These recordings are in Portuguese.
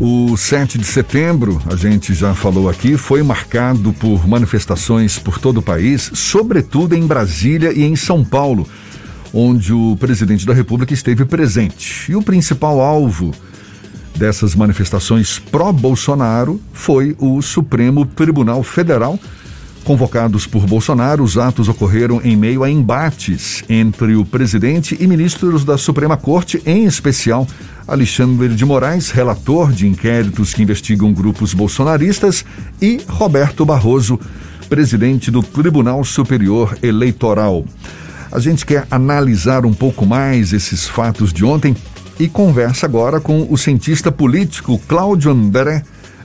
O 7 de setembro, a gente já falou aqui, foi marcado por manifestações por todo o país, sobretudo em Brasília e em São Paulo, onde o presidente da República esteve presente. E o principal alvo dessas manifestações pró-Bolsonaro foi o Supremo Tribunal Federal. Convocados por Bolsonaro, os atos ocorreram em meio a embates entre o presidente e ministros da Suprema Corte, em especial Alexandre de Moraes, relator de inquéritos que investigam grupos bolsonaristas, e Roberto Barroso, presidente do Tribunal Superior Eleitoral. A gente quer analisar um pouco mais esses fatos de ontem e conversa agora com o cientista político Cláudio André,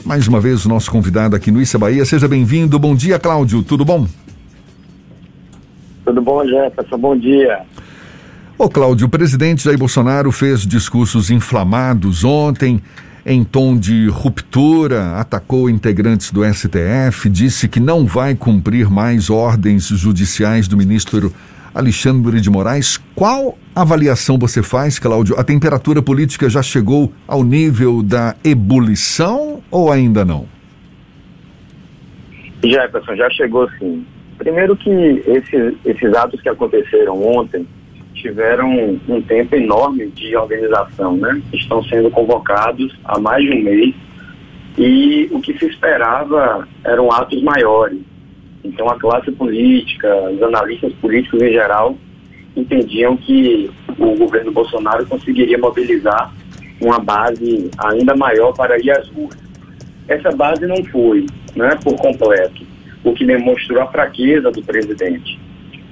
mais uma vez o nosso convidado aqui no Issa Bahia. Seja bem-vindo. Bom dia, Cláudio. Tudo bom? Tudo bom, Jefferson. Bom dia. Ô Cláudio, o presidente Jair Bolsonaro fez discursos inflamados ontem, em tom de ruptura, atacou integrantes do STF, disse que não vai cumprir mais ordens judiciais do ministro Alexandre de Moraes. Qual avaliação você faz, Cláudio? A temperatura política já chegou ao nível da ebulição ou ainda não? Jefferson, já chegou sim. Primeiro que esses, esses atos que aconteceram ontem tiveram um tempo enorme de organização, né? Estão sendo convocados há mais de um mês e o que se esperava eram atos maiores. Então a classe política, os analistas políticos em geral, entendiam que o governo Bolsonaro conseguiria mobilizar uma base ainda maior para ir às ruas. Essa base não foi, né, por completo, o que demonstrou a fraqueza do presidente.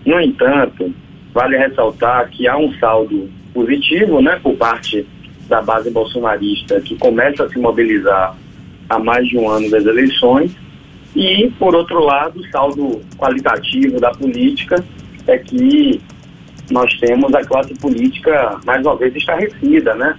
No entanto, Vale ressaltar que há um saldo positivo, né, por parte da base bolsonarista, que começa a se mobilizar há mais de um ano das eleições, e, por outro lado, o saldo qualitativo da política é que nós temos a classe política, mais uma vez, estarrecida, né?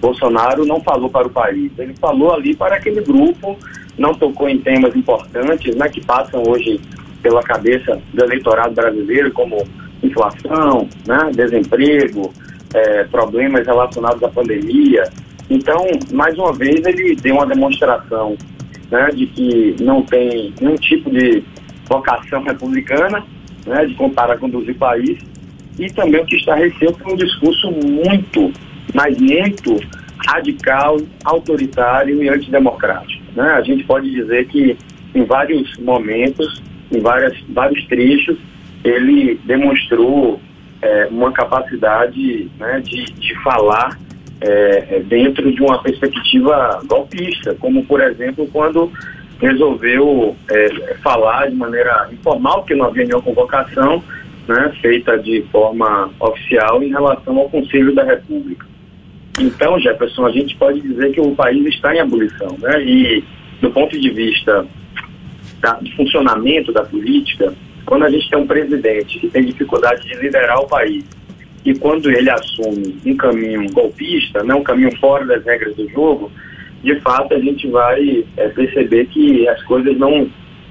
Bolsonaro não falou para o país, ele falou ali para aquele grupo, não tocou em temas importantes, né, que passam hoje pela cabeça do eleitorado brasileiro, como inflação, né, desemprego, é, problemas relacionados à pandemia. Então, mais uma vez, ele deu uma demonstração né, de que não tem nenhum tipo de vocação republicana, né, de contar a conduzir o país, e também o que está receio foi um discurso muito, mas muito radical, autoritário e antidemocrático. Né? A gente pode dizer que em vários momentos, em várias, vários trechos, ele demonstrou é, uma capacidade né, de, de falar é, é, dentro de uma perspectiva golpista, como por exemplo quando resolveu é, falar de maneira informal, porque não havia nenhuma convocação né, feita de forma oficial em relação ao Conselho da República. Então, Jefferson, a gente pode dizer que o país está em abolição, né? E do ponto de vista da, do funcionamento da política, quando a gente tem um presidente que tem dificuldade de liderar o país e quando ele assume um caminho golpista, né, um caminho fora das regras do jogo, de fato a gente vai é, perceber que as coisas não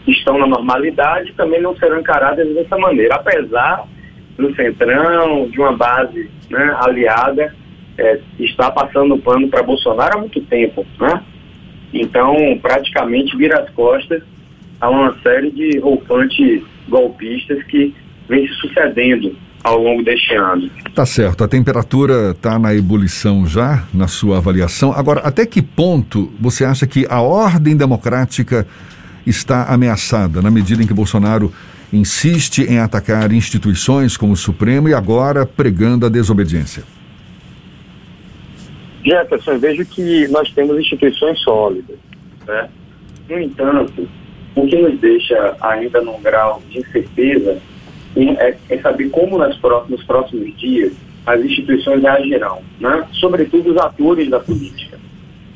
estão na normalidade e também não serão encaradas dessa maneira, apesar do Centrão, de uma base né, aliada, é, está passando o pano para Bolsonaro há muito tempo. Né? Então, praticamente vira as costas a uma série de roupantes golpistas que vem se sucedendo ao longo deste ano. Tá certo. A temperatura está na ebulição já, na sua avaliação. Agora, até que ponto você acha que a ordem democrática está ameaçada, na medida em que Bolsonaro insiste em atacar instituições como o Supremo e agora pregando a desobediência? Jefferson, vejo que nós temos instituições sólidas. Né? No entanto, o que nos deixa ainda num grau de incerteza é, é saber como nas próximos, nos próximos dias as instituições reagirão, né? sobretudo os atores da política.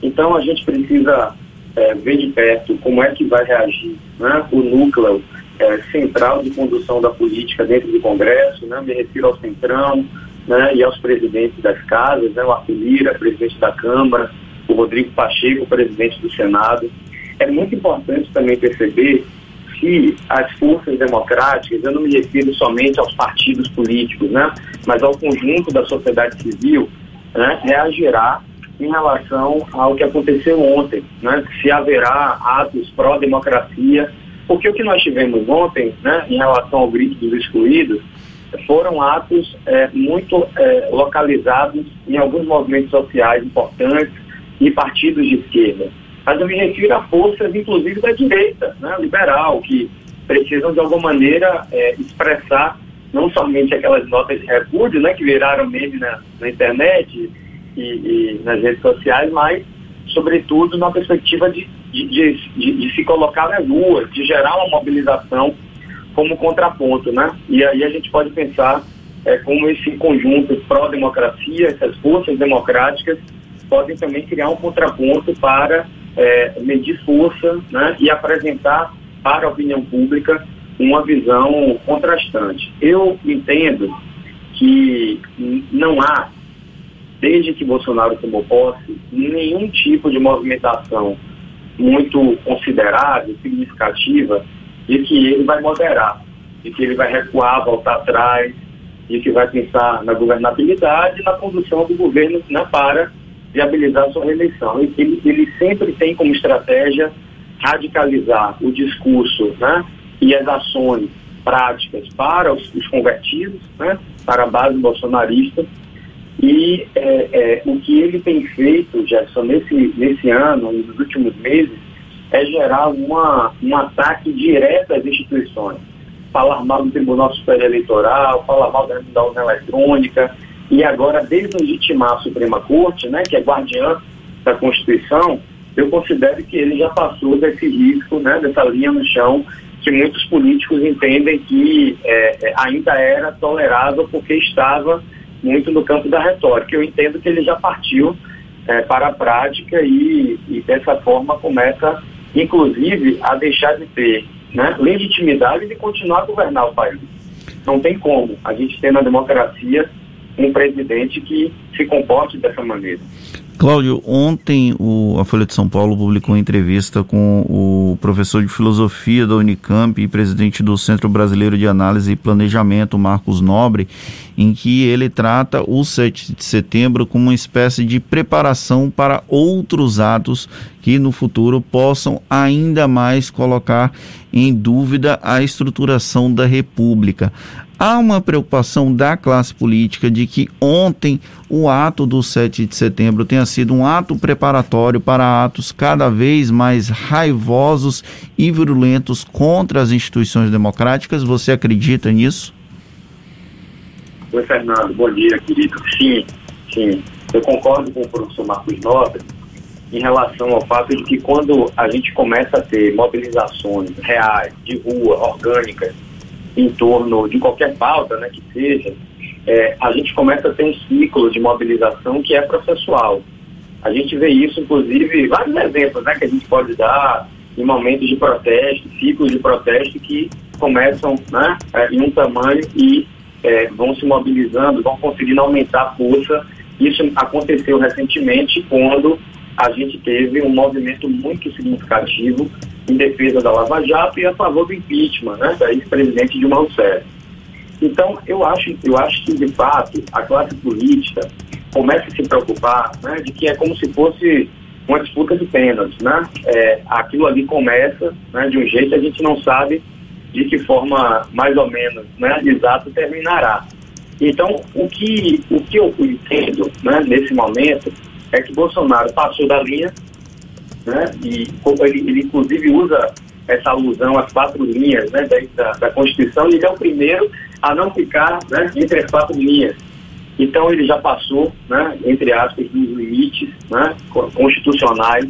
Então a gente precisa é, ver de perto como é que vai reagir né? o núcleo é, central de condução da política dentro do Congresso, né? me refiro ao Centrão né? e aos presidentes das casas, né? o Arthur Lira, presidente da Câmara, o Rodrigo Pacheco, presidente do Senado. É muito importante também perceber que as forças democráticas, eu não me refiro somente aos partidos políticos, né, mas ao conjunto da sociedade civil, né, reagirá em relação ao que aconteceu ontem, né? se haverá atos pró-democracia, porque o que nós tivemos ontem, né, em relação ao grito dos excluídos, foram atos é, muito é, localizados em alguns movimentos sociais importantes e partidos de esquerda. Mas eu me refiro a forças, inclusive, da direita, né, liberal, que precisam, de alguma maneira, é, expressar não somente aquelas notas de repúdio, né, que viraram meme na, na internet e, e, nas redes sociais, mas, sobretudo, na perspectiva de, de, de, de se colocar nas ruas, de gerar uma mobilização como contraponto, né? E aí a gente pode pensar é, como esse conjunto pró-democracia, essas forças democráticas, podem também criar um contraponto para é, medir força né, e apresentar para a opinião pública uma visão contrastante. Eu entendo que não há, desde que Bolsonaro tomou posse, nenhum tipo de movimentação muito considerável, significativa, de que ele vai moderar, de que ele vai recuar, voltar atrás, de que vai pensar na governabilidade e na condução do governo né, para viabilizar sua reeleição. Ele, ele sempre tem como estratégia radicalizar o discurso né, e as ações práticas para os, os convertidos, né, para a base bolsonarista. E é, é, o que ele tem feito, Jefferson, nesse, nesse ano e nos últimos meses, é gerar uma, um ataque direto às instituições. Falar mal do Tribunal Superior Eleitoral, falar mal da, da eletrônica, e agora deslegitimar a Suprema Corte, né, que é guardiã da Constituição, eu considero que ele já passou desse risco, né, dessa linha no chão, que muitos políticos entendem que é, é ainda era tolerável porque estava muito no campo da retórica. Eu entendo que ele já partiu é, para a prática e, e dessa forma começa inclusive, a deixar de ter né, legitimidade de continuar a governar o país. Não tem como a gente ter na democracia um presidente que se comporte dessa maneira. Cláudio, ontem o, a Folha de São Paulo publicou uma entrevista com o professor de filosofia da Unicamp e presidente do Centro Brasileiro de Análise e Planejamento, Marcos Nobre, em que ele trata o 7 de setembro como uma espécie de preparação para outros atos que no futuro possam ainda mais colocar em dúvida a estruturação da República. Há uma preocupação da classe política de que ontem o ato do 7 de setembro tenha sido um ato preparatório para atos cada vez mais raivosos e virulentos contra as instituições democráticas. Você acredita nisso? Oi, Fernando. Bom dia, querido. Sim, sim. Eu concordo com o professor Marcos Nobre em relação ao fato de que quando a gente começa a ter mobilizações reais, de rua, orgânicas, em torno de qualquer pauta, né, que seja, é, a gente começa a ter um ciclo de mobilização que é processual. A gente vê isso, inclusive, vários exemplos né, que a gente pode dar em momentos de protesto, ciclos de protesto que começam né, é, em um tamanho e é, vão se mobilizando, vão conseguindo aumentar a força. Isso aconteceu recentemente quando a gente teve um movimento muito significativo em defesa da Lava Jato e a favor do impeachment, né, da ex-presidente Dilma Rousseff. Então, eu acho, eu acho que, de fato, a classe política começa a se preocupar né, de que é como se fosse uma disputa de pênaltis, né? É, aquilo ali começa né, de um jeito a gente não sabe de que forma mais ou menos né, exato terminará. Então, o que, o que eu entendo né, nesse momento é que Bolsonaro passou da linha né? E ele, ele inclusive usa essa alusão às quatro linhas né, da, da, Constituição, e ele é o primeiro a não ficar né, entre as quatro linhas. Então ele já passou, né, entre aspas, dos limites né, constitucionais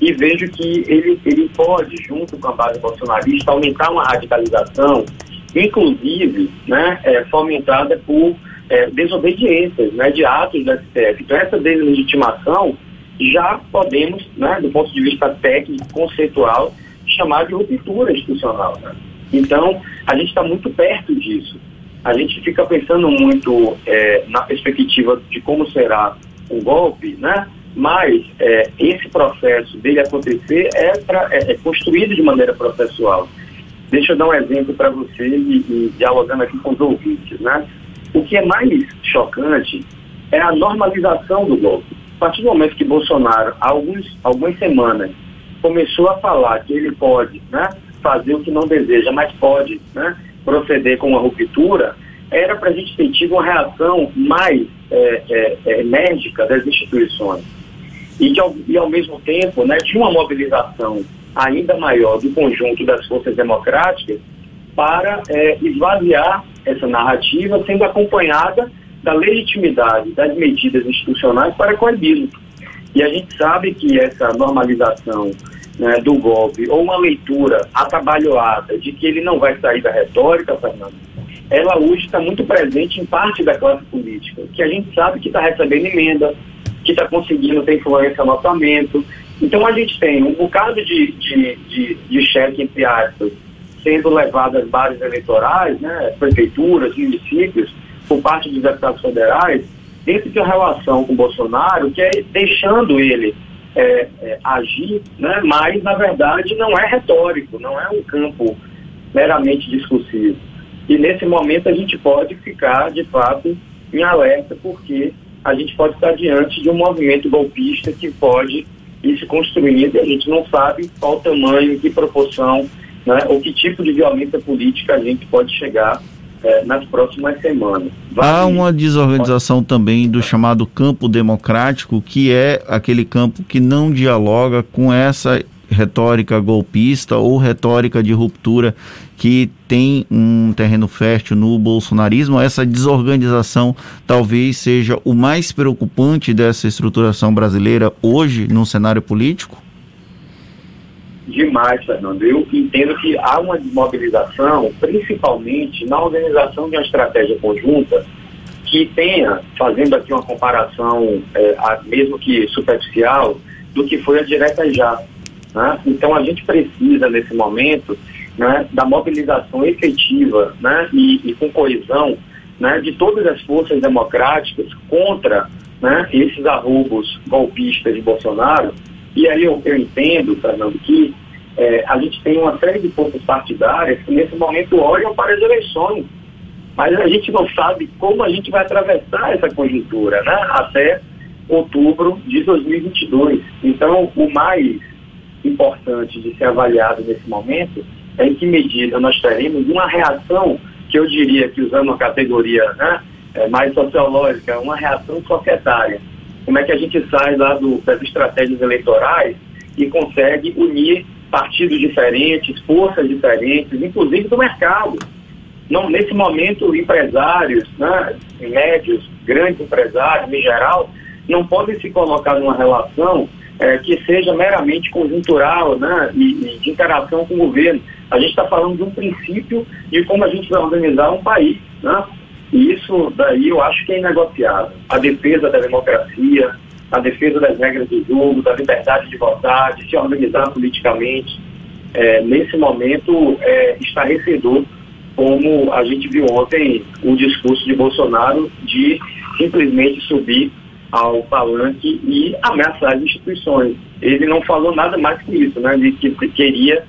e vejo que ele, ele pode, junto com a base bolsonarista, aumentar uma radicalização, inclusive né, é, fomentada por é, desobediências né, de atos da STF. Então essa deslegitimação já podemos, né, do ponto de vista técnico, conceitual, chamar de ruptura institucional. Né? Então, a gente está muito perto disso. A gente fica pensando muito é, na perspectiva de como será um golpe, né? mas é, esse processo dele acontecer é, pra, é, é, construído de maneira processual. Deixa eu dar um exemplo para você e, e dialogando aqui com os ouvintes. Né? O que é mais chocante é a normalização do golpe. partir do momento que Bolsonaro, há alguns, algumas semanas, começou a falar que ele pode né, fazer o que não deseja, mas pode né, proceder com uma ruptura, era para a gente ter tido uma reação mais é, é, é, enérgica das instituições. E, de, e, ao mesmo tempo, né, de uma mobilização ainda maior do conjunto das forças democráticas para é, esvaziar essa narrativa, sendo acompanhada da legitimidade das medidas institucionais para coibir. E a gente sabe que essa normalização né, do golpe, ou uma leitura atabalhoada de que ele não vai sair da retórica, Fernando, ela hoje está muito presente em parte da classe política, que a gente sabe que está recebendo emenda, que está conseguindo ter influência no orçamento. Então a gente tem um bocado de, de, de, de cheque, entre aspas, sendo levado às bases eleitorais, né, prefeituras, municípios, por parte dos deputados federais, dentro de uma relação com Bolsonaro, que é deixando ele é, é, agir, né, mas na verdade não é retórico, não é um campo meramente discursivo. E nesse momento a gente pode ficar, de fato, em alerta, porque a gente pode estar diante de um movimento golpista que pode ir se construindo e a gente não sabe qual tamanho, que proporção, né, ou que tipo de violência política a gente pode chegar é, nas próximas semanas. Vai Há uma desorganização também do chamado campo democrático, que é aquele campo que não dialoga com essa retórica golpista ou retórica de ruptura que tem um terreno fértil no bolsonarismo, essa desorganização talvez seja o mais preocupante dessa estruturação brasileira hoje no cenário político? Demais, Fernando. Eu entendo que há uma desmobilização, principalmente na organização de uma estratégia conjunta que tenha, fazendo aqui uma comparação, é, mesmo que superficial, do que foi a direta já. Né? Então a gente precisa, nesse momento, né, da mobilização efetiva né, e, e, com coesão né, de todas as forças democráticas contra né, esses arrobos golpistas de Bolsonaro. E aí eu, eu entendo, Fernando, que é, a gente tem uma série de forças partidárias que nesse momento olham para as eleições, mas a gente não sabe como a gente vai atravessar essa conjuntura né, até outubro de 2022. Então, o mais importante de ser avaliado nesse momento é em que medida nós teremos uma reação, que eu diria que usando uma categoria né, é, mais sociológica, uma reação societária. Como é que a gente sai lá do, das estratégias eleitorais e consegue unir partidos diferentes, forças diferentes, inclusive do mercado. Não, nesse momento, empresários, né, médios, grandes empresários em geral, não podem se colocar numa relação é, que seja meramente conjuntural né, e, e, de interação com o governo. A gente está falando de um princípio de como a gente vai organizar um país. Né? E isso daí eu acho que é inegociável. A defesa da democracia, a defesa das regras do jogo, da liberdade de votar, de se organizar politicamente. É, nesse momento, é estarrecedor como a gente viu ontem o discurso de Bolsonaro de simplesmente subir ao palanque e ameaçar as instituições. Ele não falou nada mais que isso, né? Ele que queria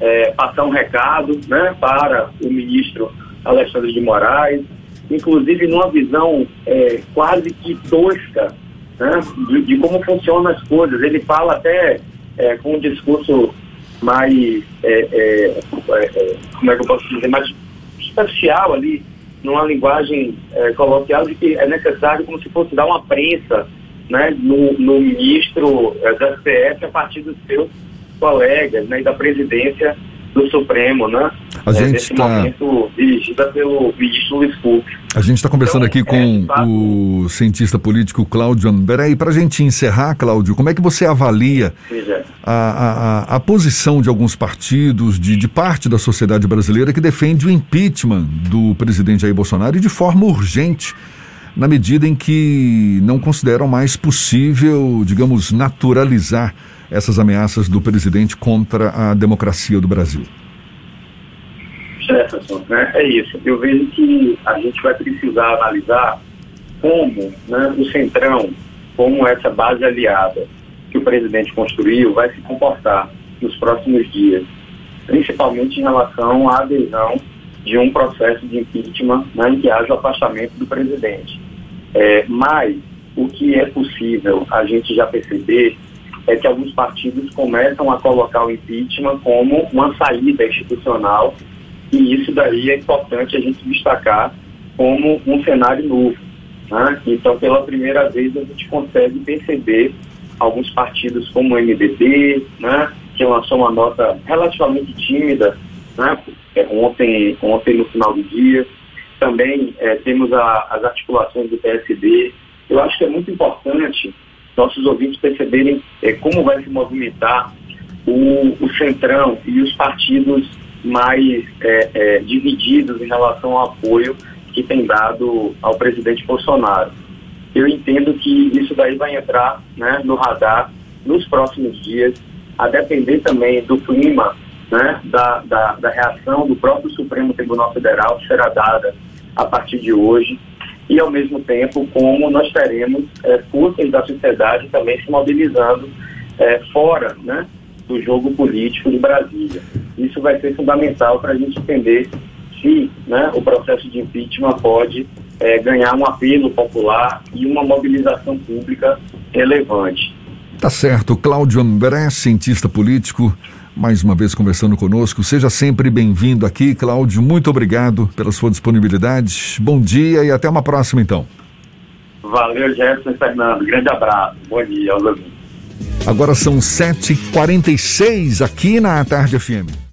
é, passar um recado né, para o ministro Alexandre de Moraes, inclusive numa visão é, quase que tosca né, de, de, como funcionam as coisas. Ele fala até é, com um discurso mais, é, é, é, como é que eu posso dizer, mais superficial ali, numa linguagem é, coloquial de que é necessário como se fosse dar uma prensa né, no, no ministro é, da STF a partir dos seus colegas né, e da presidência do Supremo, né? A é, gente está momento dirigida pelo ministro Luiz Fux. A gente está conversando então, aqui com é, o cientista político Cláudio André. E para a gente encerrar, Cláudio, como é que você avalia a, a, a, posição de alguns partidos, de, de parte da sociedade brasileira que defende o impeachment do presidente Jair Bolsonaro e de forma urgente? na medida em que não consideram mais possível, digamos, naturalizar essas ameaças do presidente contra a democracia do Brasil? Jefferson, né, é isso. Eu vejo que a gente vai precisar analisar como né, o Centrão, como essa base aliada que o presidente construiu, vai se comportar nos próximos dias, principalmente em relação à adesão de um processo de impeachment né, em que haja o afastamento do presidente. É, mas o que é possível a gente já perceber é que alguns partidos começam a colocar o impeachment como uma saída institucional e isso daí é importante a gente destacar como um cenário novo. Né? Então, pela primeira vez, a gente consegue perceber alguns partidos como o MDB, né, que lançou uma nota relativamente tímida né, é, ontem, ontem no final do dia. Também é, temos a, as articulações do PSD. Eu acho que é muito importante nossos ouvintes perceberem é, como vai se movimentar o, o centrão e os partidos mais é, é, divididos em relação ao apoio que tem dado ao presidente Bolsonaro. Eu entendo que isso daí vai entrar né, no radar nos próximos dias, a depender também do clima, né, da, da, da reação do próprio Supremo Tribunal Federal, que será dada a partir de hoje, e ao mesmo tempo como nós teremos é, da sociedade também se mobilizando é, fora né, do jogo político de Brasília. Isso vai ser fundamental para a gente entender se né, o processo de impeachment pode é, ganhar um apelo popular e uma mobilização pública relevante. Tá certo. Cláudio André, cientista político, mais uma vez conversando conosco. Seja sempre bem-vindo aqui, Cláudio. Muito obrigado pela sua disponibilidade. Bom dia e até uma próxima, então. Valeu, Jefferson e Fernando. Grande abraço. Bom dia aos Agora são 7h46 aqui na Tarde FM.